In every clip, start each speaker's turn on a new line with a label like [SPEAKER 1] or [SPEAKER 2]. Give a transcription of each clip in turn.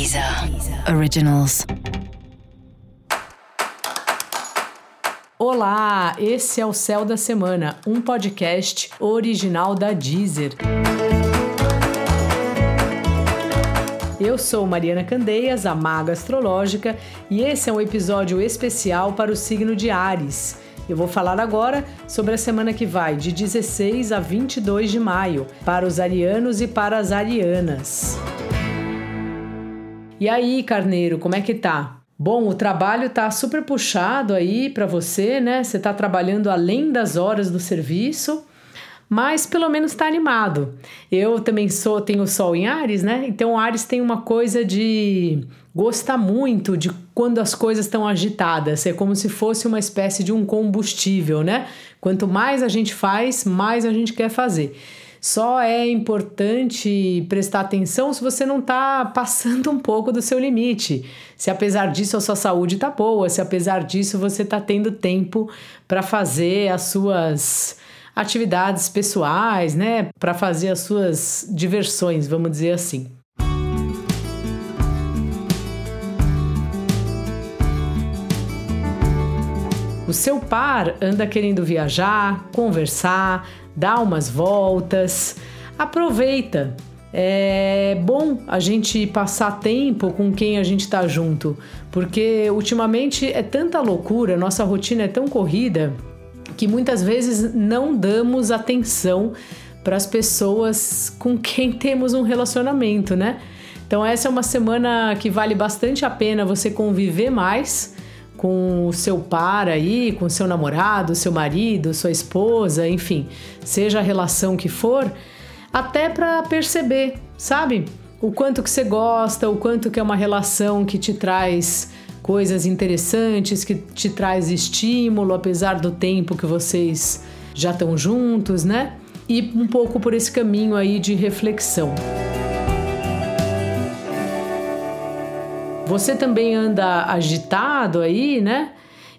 [SPEAKER 1] Deezer Originals.
[SPEAKER 2] Olá, esse é o Céu da Semana, um podcast original da Deezer. Eu sou Mariana Candeias, a maga astrológica, e esse é um episódio especial para o signo de Ares. Eu vou falar agora sobre a semana que vai de 16 a 22 de maio, para os arianos e para as arianas. E aí, carneiro, como é que tá? Bom, o trabalho tá super puxado aí para você, né? Você tá trabalhando além das horas do serviço, mas pelo menos tá animado. Eu também sou, tenho sol em Ares, né? Então Ares tem uma coisa de gostar muito de quando as coisas estão agitadas. É como se fosse uma espécie de um combustível, né? Quanto mais a gente faz, mais a gente quer fazer. Só é importante prestar atenção se você não está passando um pouco do seu limite. Se apesar disso a sua saúde está boa, se apesar disso você está tendo tempo para fazer as suas atividades pessoais, né? Para fazer as suas diversões, vamos dizer assim. O seu par anda querendo viajar, conversar, dar umas voltas. Aproveita. É bom a gente passar tempo com quem a gente está junto, porque ultimamente é tanta loucura, nossa rotina é tão corrida que muitas vezes não damos atenção para as pessoas com quem temos um relacionamento, né? Então essa é uma semana que vale bastante a pena você conviver mais com o seu par aí, com seu namorado, seu marido, sua esposa, enfim, seja a relação que for, até para perceber, sabe? O quanto que você gosta, o quanto que é uma relação que te traz coisas interessantes, que te traz estímulo, apesar do tempo que vocês já estão juntos, né? E um pouco por esse caminho aí de reflexão. Você também anda agitado aí, né?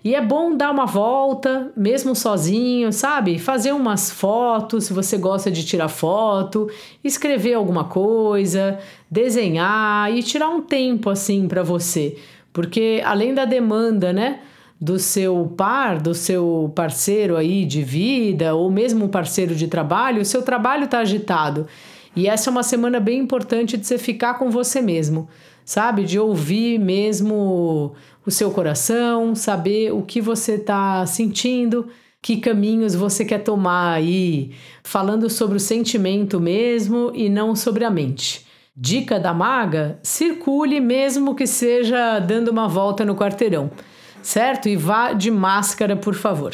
[SPEAKER 2] E é bom dar uma volta, mesmo sozinho, sabe? Fazer umas fotos, se você gosta de tirar foto, escrever alguma coisa, desenhar e tirar um tempo assim para você. Porque além da demanda, né, do seu par, do seu parceiro aí de vida ou mesmo parceiro de trabalho, o seu trabalho está agitado. E essa é uma semana bem importante de você ficar com você mesmo sabe? De ouvir mesmo o seu coração, saber o que você está sentindo, que caminhos você quer tomar aí, falando sobre o sentimento mesmo e não sobre a mente. Dica da maga: circule mesmo que seja dando uma volta no quarteirão, certo? E vá de máscara, por favor.